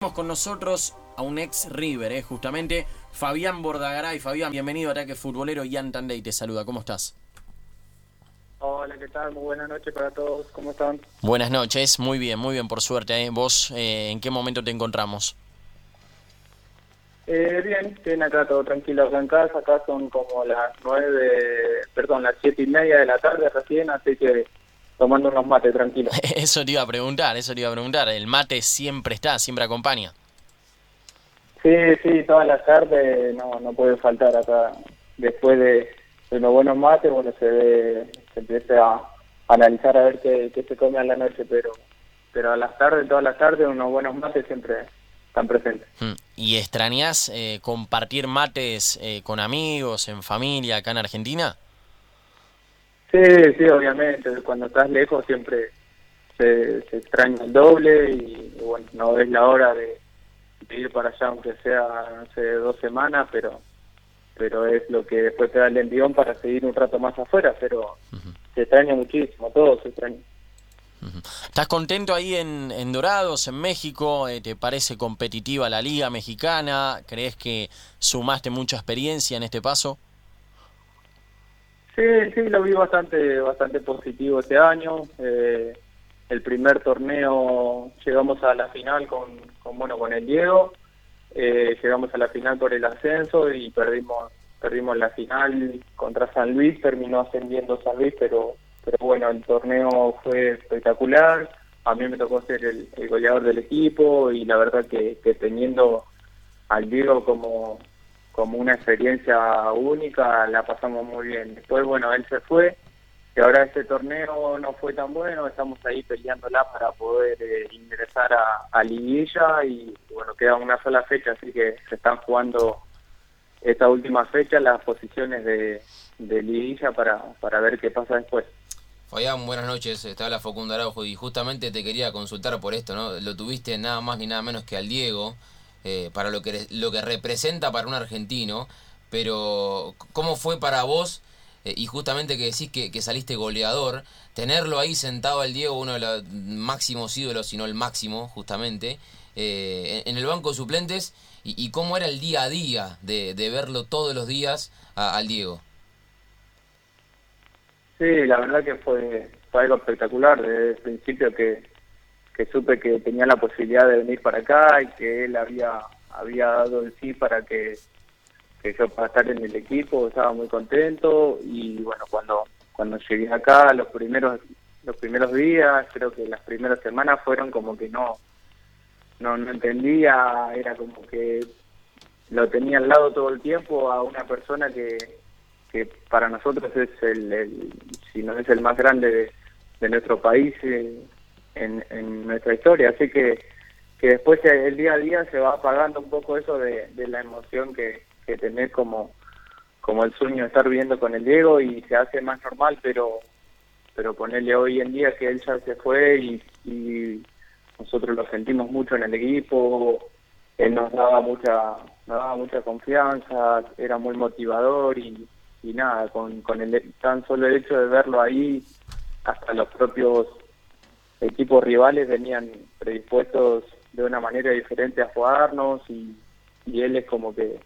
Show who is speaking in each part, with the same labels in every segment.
Speaker 1: Con nosotros a un ex River, eh, justamente Fabián Bordagaray. Fabián, bienvenido a Ataque Futbolero. Ian Tandey te saluda. ¿Cómo estás?
Speaker 2: Hola, ¿qué tal? Muy buenas noches para todos. ¿Cómo están?
Speaker 1: Buenas noches. Muy bien, muy bien, por suerte. eh. ¿Vos eh, en qué momento te encontramos?
Speaker 2: Eh, bien, bien acá todo tranquilo acá en casa. Acá son como las nueve, perdón, las siete y media de la tarde recién, así que tomando unos mates tranquilos.
Speaker 1: eso te iba a preguntar, eso te iba a preguntar. El mate siempre está, siempre acompaña.
Speaker 2: Sí, sí, todas las tardes no, no puede faltar acá. Después de, de unos buenos mates, bueno, se ve, se empieza a analizar a ver qué, qué se come a la noche, pero pero a las tardes, todas las tardes, unos buenos mates siempre están presentes.
Speaker 1: Mm. ¿Y extrañas eh, compartir mates eh, con amigos, en familia, acá en Argentina?
Speaker 2: Sí, sí, obviamente. Cuando estás lejos siempre se, se extraña el doble y, y bueno, no es la hora de, de ir para allá, aunque sea, no sé, dos semanas, pero pero es lo que después te da el envión para seguir un rato más afuera, pero se extraña muchísimo, todo se extraña.
Speaker 1: ¿Estás contento ahí en, en Dorados, en México? Eh, ¿Te parece competitiva la liga mexicana? ¿Crees que sumaste mucha experiencia en este paso?
Speaker 2: Sí, sí, lo vi bastante bastante positivo este año. Eh, el primer torneo llegamos a la final con, con bueno con el Diego, eh, llegamos a la final por el ascenso y perdimos perdimos la final contra San Luis, terminó ascendiendo San Luis, pero pero bueno el torneo fue espectacular. A mí me tocó ser el, el goleador del equipo y la verdad que, que teniendo al Diego como como una experiencia única, la pasamos muy bien. Después, bueno, él se fue y ahora este torneo no fue tan bueno, estamos ahí peleándola para poder eh, ingresar a, a Liguilla y bueno, queda una sola fecha, así que se están jugando esta última fecha las posiciones de, de Liguilla para, para ver qué pasa después.
Speaker 3: Fabián, buenas noches, te habla Facundo Araujo y justamente te quería consultar por esto, ¿no? Lo tuviste nada más ni nada menos que al Diego, eh, para lo que, lo que representa para un argentino, pero ¿cómo fue para vos, eh, y justamente que decís que, que saliste goleador, tenerlo ahí sentado al Diego, uno de los máximos ídolos, si no el máximo, justamente, eh, en, el banco de suplentes, y, cómo era el día a día de, de verlo todos los días al Diego?
Speaker 2: Sí, la verdad que fue, fue algo espectacular desde el principio que, que supe que tenía la posibilidad de venir para acá y que él había, había dado el sí para que, que yo para estar en el equipo, estaba muy contento y bueno, cuando, cuando llegué acá los primeros, los primeros días, creo que las primeras semanas fueron como que no, no, no entendía, era como que lo tenía al lado todo el tiempo a una persona que, que para nosotros es el, si no es el más grande de, de nuestro país eh, en, nuestra historia. Así que que después el día a día se va apagando un poco eso de, la emoción que, que tenés como como el sueño de estar viviendo con el Diego y se hace más normal pero pero ponerle hoy en día que él ya se fue y, y nosotros lo sentimos mucho en el equipo él nos daba mucha nos daba mucha confianza era muy motivador y, y nada con, con el tan solo el hecho de verlo ahí hasta los propios equipos rivales venían predispuestos de una manera diferente a jugarnos y, él es como que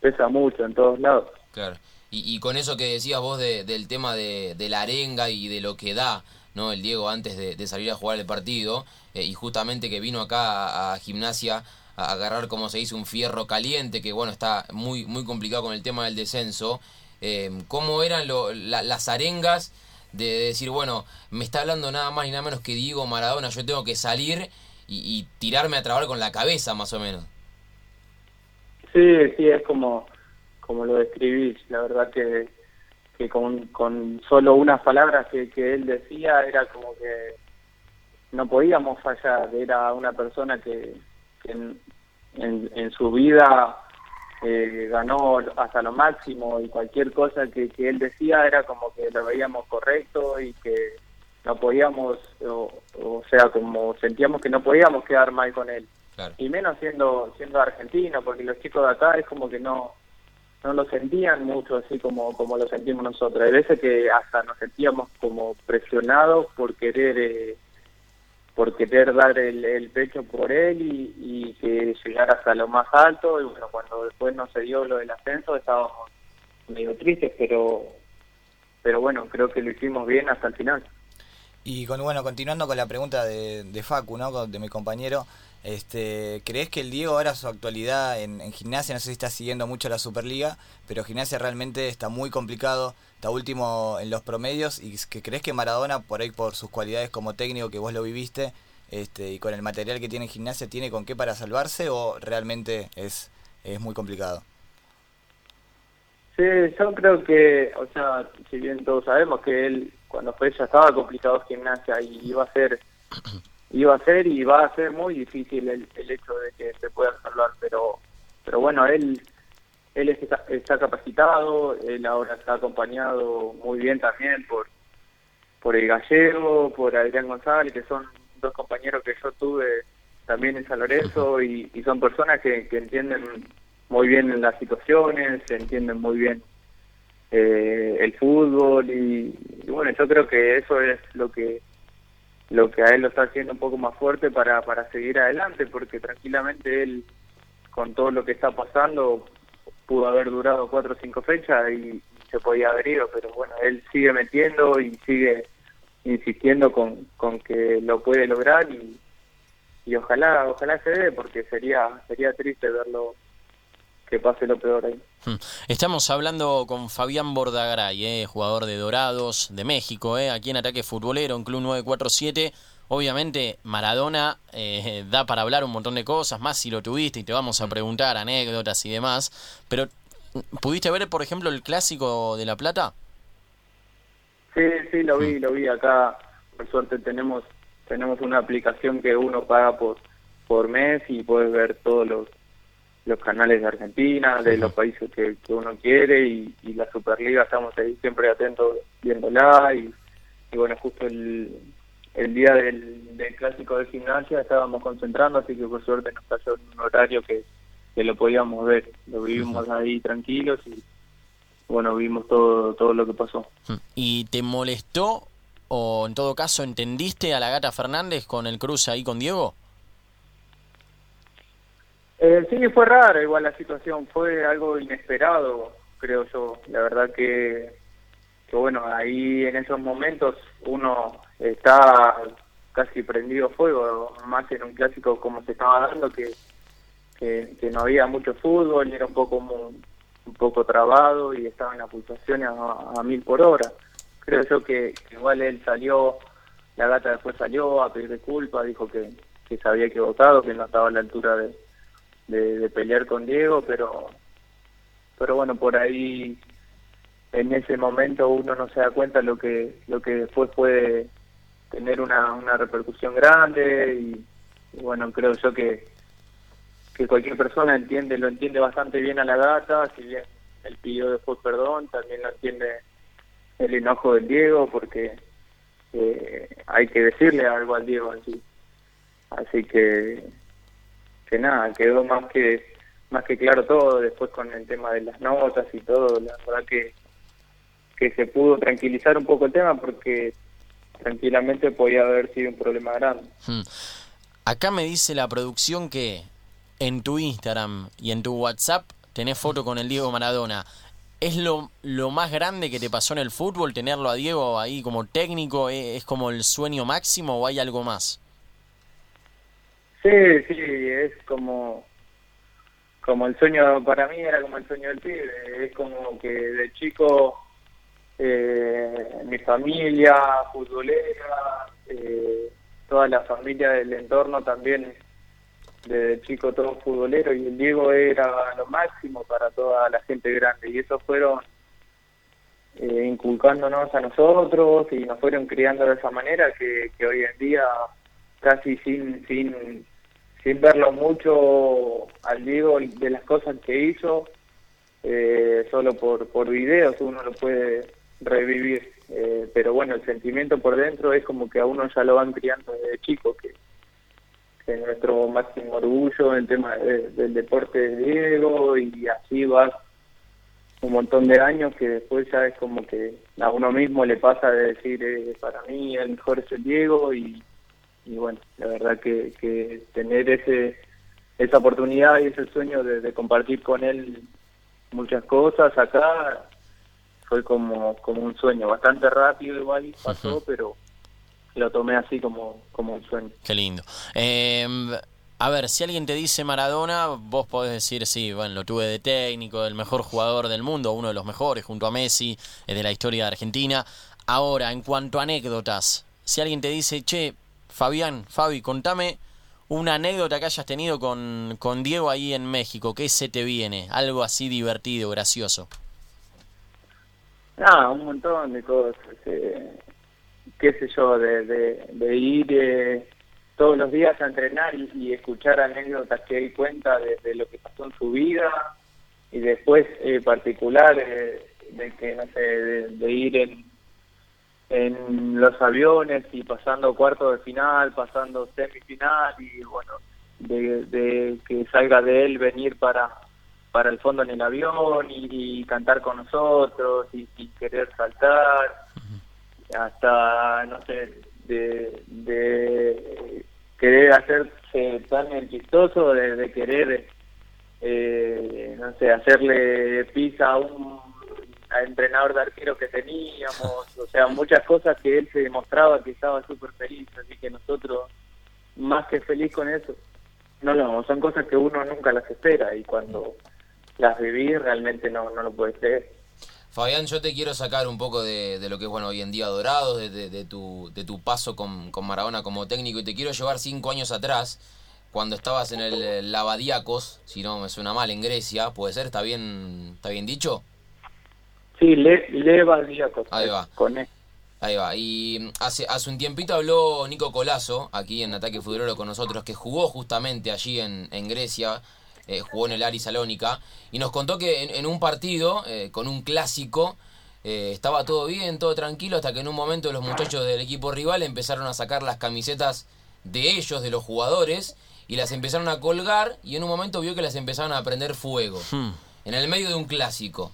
Speaker 2: pesa mucho en todos lados
Speaker 3: Claro. Y, con eso que decías vos de- del tema de, la arenga y de lo que da no el Diego antes de, salir a jugar el partido, eh, y justamente que vino acá a, gimnasia a agarrar, como se dice, un fierro caliente, que bueno, está muy, muy complicado con el tema del descenso. Eh, ¿Cómo eran lo- la- las arengas de decir, bueno, me está hablando nada más y nada menos que Diego Maradona, yo tengo que salir y, tirarme a trabar con la cabeza, más o menos?
Speaker 2: Sí, sí, es como, como lo describís. La verdad que, que con, con solo unas palabras que, que él decía era como que no podíamos fallar. Era una persona que, que en, en su vida eh, ganó hasta lo máximo y cualquier cosa que, que él decía era como que lo veíamos correcto y que no podíamos, o, o sea, como sentíamos que no podíamos quedar mal con él
Speaker 3: Claro.
Speaker 2: y menos siendo siendo argentino porque los chicos de acá es como que no no lo sentían mucho así como como lo sentimos nosotros hay veces que hasta nos sentíamos como presionados por querer eh, por querer dar el, pecho por él y, que llegara hasta lo más alto y bueno cuando después no se dio lo del ascenso estábamos medio tristes pero pero bueno creo que lo hicimos bien hasta el final.
Speaker 4: Y con, bueno continuando con la pregunta de, de Facu no de mi compañero este, ¿Crees que el Diego ahora su actualidad en, gimnasia, no sé si está siguiendo mucho la Superliga, pero gimnasia realmente está muy complicado, está último en los promedios y que crees que Maradona, por ahí por sus cualidades como técnico que vos lo viviste este, y con el material que tiene en gimnasia, tiene con qué para salvarse o realmente es, es muy complicado?
Speaker 2: Sí, yo creo que, o sea, si bien todos sabemos que él cuando fue ya estaba complicado gimnasia y iba a ser iba a ser y va a ser muy difícil el, hecho de que se pueda salvar, pero pero bueno, él él está, está, capacitado, él ahora está acompañado muy bien también por por el gallego, por Adrián González, que son dos compañeros que yo tuve también en San Lorenzo y, son personas que, que, entienden muy bien las situaciones, entienden muy bien eh, el fútbol y, bueno, yo creo que eso es lo que lo que a él lo está haciendo un poco más fuerte para, para seguir adelante, porque tranquilamente él, con todo lo que está pasando, pudo haber durado cuatro o cinco fechas y se podía haber ido, pero bueno, él sigue metiendo y sigue insistiendo con, con que lo puede lograr y, y ojalá ojalá se dé porque sería sería triste verlo que pase lo peor ahí. Hmm.
Speaker 1: Estamos hablando con Fabián Bordagaray, eh, jugador de Dorados de México, eh, aquí en Ataque Futbolero, en Club 947. Obviamente Maradona eh, da para hablar un montón de cosas, más si lo tuviste y te vamos a preguntar anécdotas y demás, pero ¿pudiste ver, por ejemplo, el clásico de La Plata?
Speaker 2: Sí, sí, lo vi, hmm. lo vi acá. Por suerte tenemos tenemos una aplicación que uno paga por por mes y puedes ver todos los los canales de Argentina, de los países que, uno quiere y, la Superliga estamos ahí siempre atentos viéndola y, bueno, justo el, el día del, del, clásico de gimnasia estábamos concentrando, así que por suerte nos cayó un horario que, que lo podíamos ver, lo vivimos ahí tranquilos y bueno, vimos todo, todo lo que pasó.
Speaker 1: ¿Y te molestó o en todo caso entendiste a la gata Fernández con el cruce ahí con Diego?
Speaker 2: Eh, sí, fue rara igual la situación, fue algo inesperado, creo yo. La verdad que, que bueno, ahí en esos momentos uno está casi prendido fuego, más en un clásico como se estaba dando, que, que, no había mucho fútbol, era un poco un poco trabado y estaba en las pulsaciones a, mil por hora. Creo yo que, igual él salió, la gata después salió a pedir disculpas, dijo que, que se había equivocado, que no estaba a la altura de, de, pelear con Diego, pero pero bueno, por ahí en ese momento uno no se da cuenta lo que lo que después puede tener una, una repercusión grande y, bueno, creo yo que que cualquier persona entiende, lo entiende bastante bien a la gata, si bien él pidió después perdón, también lo entiende el enojo del Diego, porque eh, hay que decirle algo al Diego así. Así que nada, quedó más que más que claro todo después con el tema de las notas y todo, la verdad que que se pudo tranquilizar un poco el tema porque tranquilamente podía haber sido un problema grande. Hmm.
Speaker 1: Acá me dice la producción que en tu Instagram y en tu WhatsApp tenés foto con el Diego Maradona. ¿Es lo, lo más grande que te pasó en el fútbol tenerlo a Diego ahí como técnico? ¿Es como el sueño máximo o hay algo más?
Speaker 2: Sí, sí, es como como el sueño para mí era como el sueño del pibe, es como que de chico eh, mi familia futbolera, eh, toda la familia del entorno también desde chico todo futbolero y el Diego era lo máximo para toda la gente grande y eso fueron eh, inculcándonos a nosotros y nos fueron criando de esa manera que, hoy en día casi sin sin verlo mucho al Diego de las cosas que hizo, eh, solo por, por videos uno lo puede revivir. Eh, pero bueno, el sentimiento por dentro es como que a uno ya lo van criando desde chico, que, es nuestro máximo orgullo el tema del deporte de Diego y así va un montón de años que después ya es como que a uno mismo le pasa de decir eh, para mí el mejor es el Diego y y bueno, la verdad que, que tener ese esa oportunidad y ese sueño de, compartir con él muchas cosas acá fue como, como un sueño, bastante rápido igual pasó, pero lo tomé así como, como un sueño.
Speaker 1: Qué lindo. Eh, a ver, si alguien te dice Maradona, vos podés decir, sí, bueno, lo tuve de técnico, el mejor jugador del mundo, uno de los mejores, junto a Messi, de la historia de Argentina. Ahora, en cuanto a anécdotas, si alguien te dice, che, Fabián, Fabi, contame una anécdota que hayas tenido con, con Diego ahí en México, ¿qué se te viene? Algo así divertido, gracioso.
Speaker 2: Ah, un montón de cosas. Eh, qué sé yo, de, de, ir eh, todos los días a entrenar y, escuchar anécdotas que él cuenta de, lo que pasó en su vida y después eh, particular eh, de que, no sé, de ir en en los aviones y pasando cuarto de final, pasando semifinal y bueno, de, que salga de él venir para para el fondo en el avión y, cantar con nosotros y, querer saltar hasta no sé de, de querer hacerse tan chistoso de, de querer eh, no sé hacerle pizza a un entrenador de arquero que teníamos, o sea, muchas cosas que él se demostraba que estaba súper feliz, así que nosotros, más que feliz con eso, no, no, son cosas que uno nunca las espera y cuando las vivís realmente no, no lo puedes creer.
Speaker 3: Fabián, yo te quiero sacar un poco de, lo que es bueno hoy en día Dorado, de, de, tu, de tu paso con, con Maradona como técnico y te quiero llevar cinco años atrás, cuando estabas en el Lavadiacos, si no me suena mal, en Grecia, ¿puede ser? ¿Está bien, está bien dicho?
Speaker 2: Sí, le, Leva
Speaker 3: Ahí va.
Speaker 2: Con él.
Speaker 3: Ahí va. Y hace, hace un tiempito habló Nico Colazo, aquí en Ataque Futbolero con nosotros, que jugó justamente allí en, en Grecia, eh, jugó en el Ari Salónica, y nos contó que en, un partido, eh, con un clásico, eh, estaba todo bien, todo tranquilo, hasta que en un momento los muchachos del equipo rival empezaron a sacar las camisetas de ellos, de los jugadores, y las empezaron a colgar, y en un momento vio que las empezaron a prender fuego. Hmm. En el medio de un clásico.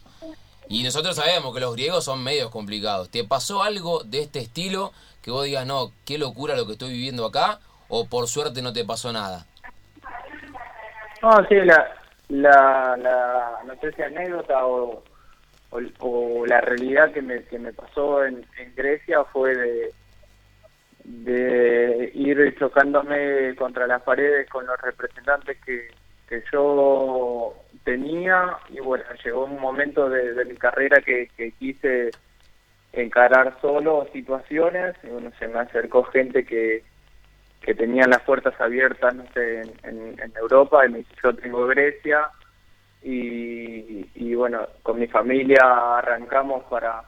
Speaker 3: Y nosotros sabemos que los griegos son medios complicados. ¿Te pasó algo de este estilo que vos digas, no, qué locura lo que estoy viviendo acá? ¿O por suerte no te pasó nada?
Speaker 2: No, sí, la, la, la no sé si anécdota o, o, la realidad que me, que me pasó en, en Grecia fue de, de ir chocándome contra las paredes con los representantes que, que yo tenía y bueno, llegó un momento de, mi carrera que, quise encarar solo situaciones y bueno, se me acercó gente que, que tenía las puertas abiertas no sé, en, Europa y me dice yo tengo Grecia y, y bueno, con mi familia arrancamos para,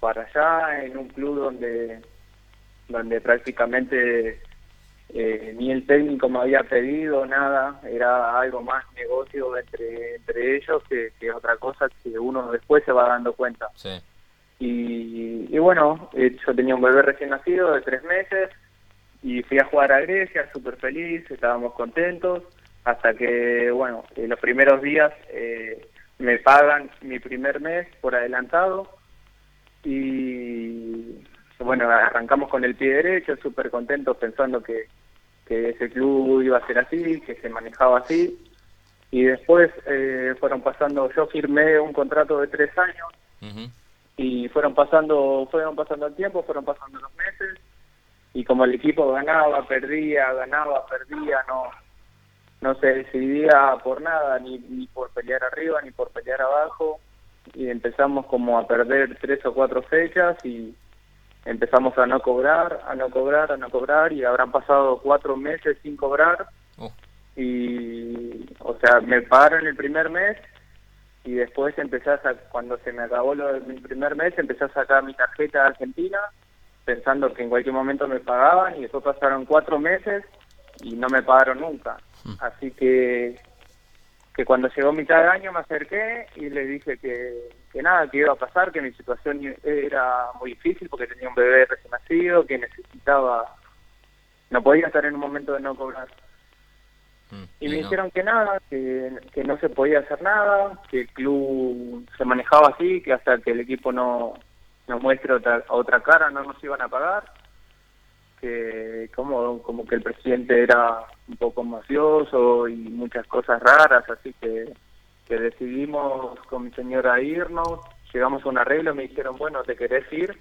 Speaker 2: para allá en un club donde donde prácticamente eh, ni el técnico me había pedido nada, era algo más negocio entre, entre ellos que, otra cosa que uno después se va dando cuenta. Y, bueno, eh, yo tenía un bebé recién nacido de tres meses y fui a jugar a Grecia, súper feliz, estábamos contentos, hasta que, bueno, en los primeros días eh, me pagan mi primer mes por adelantado y bueno, arrancamos con el pie derecho, súper contentos pensando que, que ese club iba a ser así, que se manejaba así. Y después eh, fueron pasando, yo firmé un contrato de tres años y fueron pasando, fueron pasando el tiempo, fueron pasando los meses y como el equipo ganaba, perdía, ganaba, perdía, no no se decidía por nada, ni, ni por pelear arriba, ni por pelear abajo y empezamos como a perder tres o cuatro fechas y empezamos a no cobrar, a no cobrar, a no cobrar y habrán pasado cuatro meses sin cobrar oh. y, o sea, me pagaron el primer mes y después empecé a cuando se me acabó lo mi primer mes empecé a sacar mi tarjeta argentina pensando que en cualquier momento me pagaban y después pasaron cuatro meses y no me pagaron nunca. Hmm. Así que que cuando llegó mitad de año me acerqué y le dije que, que nada, que iba a pasar, que mi situación era muy difícil porque tenía un bebé recién nacido, que necesitaba, no podía estar en un momento de no cobrar. Mm, y, me dijeron que nada, que, que no se podía hacer nada, que el club se manejaba así, que hasta que el equipo no nos muestre otra, otra cara no nos iban a pagar. que como, como que el presidente era un poco mafioso y muchas cosas raras, así que, que decidimos con mi señora irnos, llegamos a un arreglo, me dijeron, bueno, te querés ir,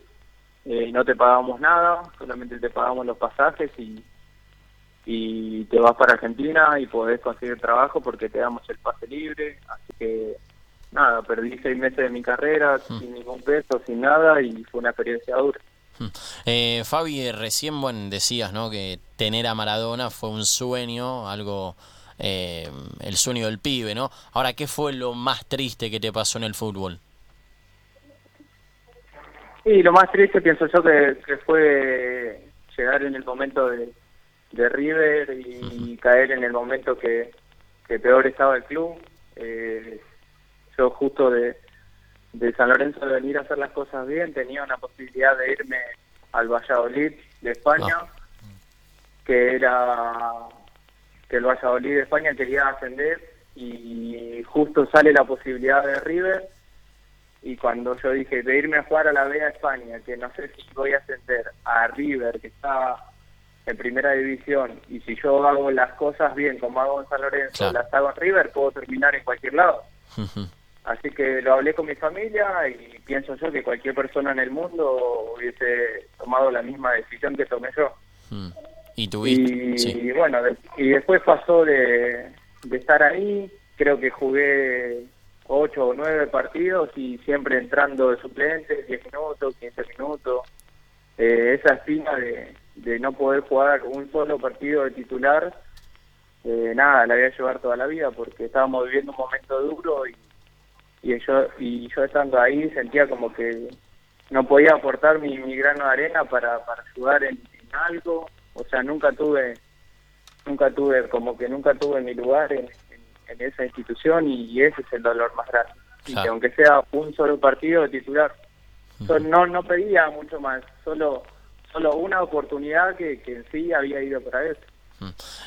Speaker 2: eh, no te pagamos nada, solamente te pagamos los pasajes y, y te vas para Argentina y podés conseguir trabajo porque te damos el pase libre, así que nada, perdí seis meses de mi carrera
Speaker 1: Mm.
Speaker 2: sin ningún peso, sin nada y fue una experiencia dura.
Speaker 1: Eh, Fabi, recién bueno, decías ¿no? que tener a Maradona fue un sueño, algo, eh, el sueño del pibe, ¿no? Ahora, ¿qué fue lo más triste que te pasó en el fútbol?
Speaker 2: Y lo más triste pienso yo que, que fue llegar en el momento de, de River y caer en el momento que, que peor estaba el club. Eh, yo justo de, de San Lorenzo de venir a hacer las cosas bien tenía una posibilidad de irme al Valladolid de España, que era que el Valladolid de España quería ascender y justo sale la posibilidad de River y cuando yo dije de irme a jugar a la B a España, que no sé si voy a ascender a River, que está en primera división, y si yo hago las cosas bien como hago en San Lorenzo,
Speaker 1: Claro.
Speaker 2: las hago en River, puedo terminar en cualquier lado. Así que lo hablé con mi familia y pienso yo que cualquier persona en el mundo hubiese tomado la misma decisión que tomé yo.
Speaker 1: Mm. ¿Y tuviste?
Speaker 2: Y,
Speaker 1: Sí.
Speaker 2: bueno, de- y después pasó de, de estar ahí, creo que jugué ocho o nueve partidos y siempre entrando de suplente, 10 minutos, 15 minutos. Eh, esa espina de, de no poder jugar un solo partido de titular, eh, nada, la voy a llevar toda la vida porque estábamos viviendo un momento duro y, y yo y yo estando ahí sentía como que no podía aportar mi, mi grano de arena para, para ayudar en, en algo. O sea nunca tuve nunca tuve como que nunca tuve mi lugar en, en- en esa institución y, ese es el dolor más grande. Y que aunque sea un solo partido de titular yo no no pedía mucho más solo solo una oportunidad que, que en sí había ido para eso.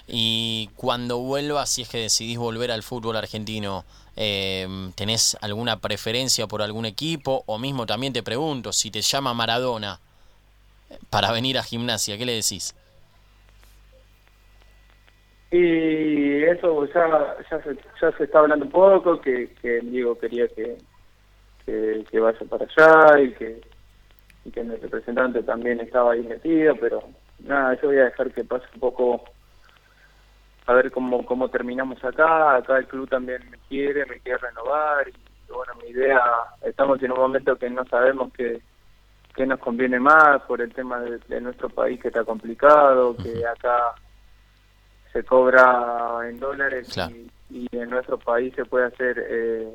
Speaker 1: Y cuando vuelvas, si es que decidís volver al fútbol argentino, eh, ¿tenés alguna preferencia por algún equipo? O mismo también te pregunto, si te llama Maradona eh, para venir a gimnasia, ¿qué le decís?
Speaker 2: Y eso ya, se, ya se está hablando un poco, que, Diego quería que, que, que vaya para allá y que, y que mi representante también estaba ahí metido, pero nada, yo voy a dejar que pase un poco a ver cómo, cómo terminamos acá. Acá el club también me quiere, me quiere renovar y bueno, mi idea, estamos en un momento que no sabemos qué, qué nos conviene más por el tema de, de nuestro país que está complicado, que acá se cobra en dólares
Speaker 1: Claro.
Speaker 2: y, y en nuestro país se puede hacer eh,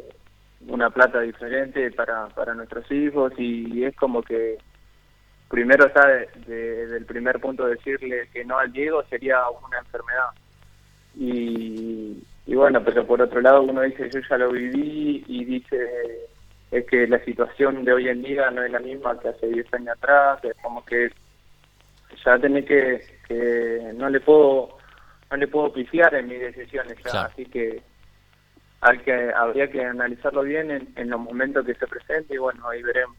Speaker 2: una plata diferente para, para nuestros hijos y, es como que primero está de- de- del primer punto decirle que no al Diego sería una enfermedad y, y bueno pero por otro lado uno dice yo ya lo viví y dice es que la situación de hoy en día no es la misma que hace 10 años atrás es como que ya tenés que, que no le puedo no le puedo pifiar en mis decisiones ya,
Speaker 1: Claro.
Speaker 2: así que hay que habría que analizarlo bien en, en los momentos que se presente y bueno ahí veremos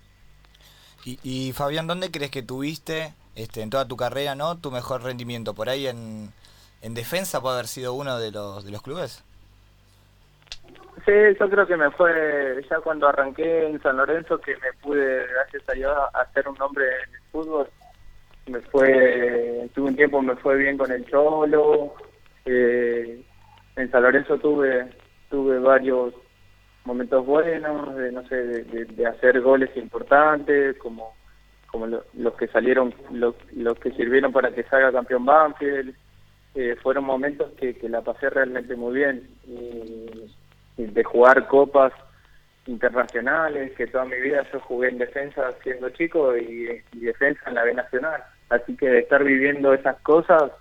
Speaker 4: Y, y Fabián, ¿dónde crees que tuviste este, en toda tu carrera no tu mejor rendimiento? ¿Por ahí en, en defensa puede haber sido uno de los, de los clubes?
Speaker 2: Sí, yo creo que me fue ya cuando arranqué en San Lorenzo que me pude, gracias a Dios, hacer un nombre en el fútbol. Me fue, tuve un tiempo, me fue bien con el Cholo. Eh, en San Lorenzo tuve, tuve varios momentos buenos, de, no sé, de, hacer goles importantes, como como lo- los que salieron, los, los que sirvieron para que salga campeón Banfield. Eh, fueron momentos que, que la pasé realmente muy bien. Y, de jugar copas internacionales, que toda mi vida yo jugué en defensa siendo chico y, defensa en la B Nacional. Así que de estar viviendo esas cosas,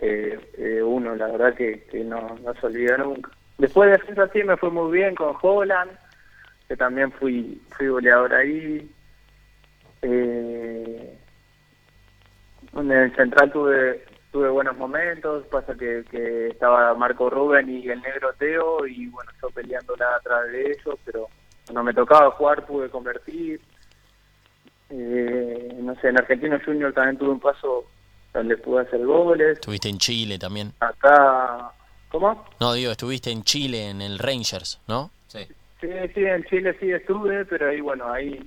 Speaker 2: eh, eh, uno, la verdad que, que no, no se olvida nunca. Después de defensa sí me fue muy bien con Holland, que también fui, fui goleador ahí. Eh, en el central tuve tuve buenos momentos, pasa que, que estaba Marco Rubén y el negro Teo y bueno, yo peleándola atrás de ellos, pero cuando me tocaba jugar pude convertir. Eh, no sé, en Argentino Junior también tuve un paso donde pude hacer goles.
Speaker 1: Estuviste en Chile también.
Speaker 2: Acá, ¿cómo?
Speaker 1: No, digo, estuviste en Chile en el Rangers, ¿no?
Speaker 3: Sí.
Speaker 2: Sí, sí, en Chile sí estuve, pero ahí, bueno, ahí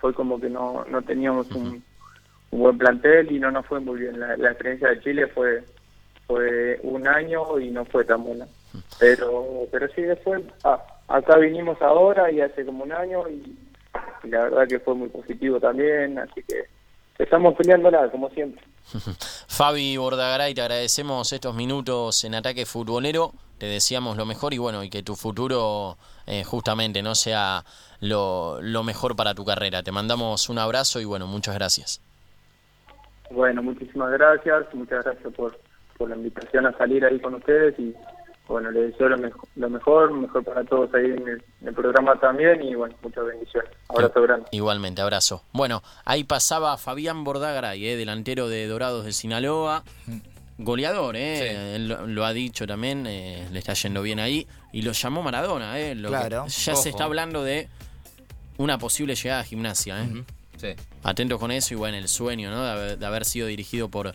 Speaker 2: fue como que no, no teníamos un, un buen plantel y no nos fue muy bien. La, experiencia de Chile fue fue un año y no fue tan buena. Pero pero sí, después, ah, acá vinimos ahora y hace como un año y, la verdad que fue muy positivo también, así que estamos peleándola, como siempre.
Speaker 1: Fabi Bordagaray, te agradecemos estos minutos en Ataque Futbolero, te deseamos lo mejor y bueno, y que tu futuro eh, justamente no sea lo mejor para tu carrera. Te mandamos un abrazo y bueno, muchas gracias.
Speaker 2: Bueno, muchísimas gracias, muchas gracias por, por la invitación a salir ahí con ustedes y bueno, les deseo lo, mejor, lo mejor, mejor para todos ahí en el, en el programa también y bueno, muchas bendiciones. Abrazo grande.
Speaker 1: Igualmente, abrazo. Bueno, ahí pasaba Fabián Bordagaray, eh, delantero de Dorados de Sinaloa. Goleador, ¿eh?
Speaker 3: Sí.
Speaker 1: Él lo, lo ha dicho también, eh, le está yendo bien ahí. Y lo llamó Maradona, ¿eh? Lo que- ya
Speaker 3: Ojo.
Speaker 1: se está hablando de una posible llegada a gimnasia, ¿eh?
Speaker 3: Sí.
Speaker 1: Atentos con eso y bueno, el sueño, ¿no? De haber, de haber sido dirigido por,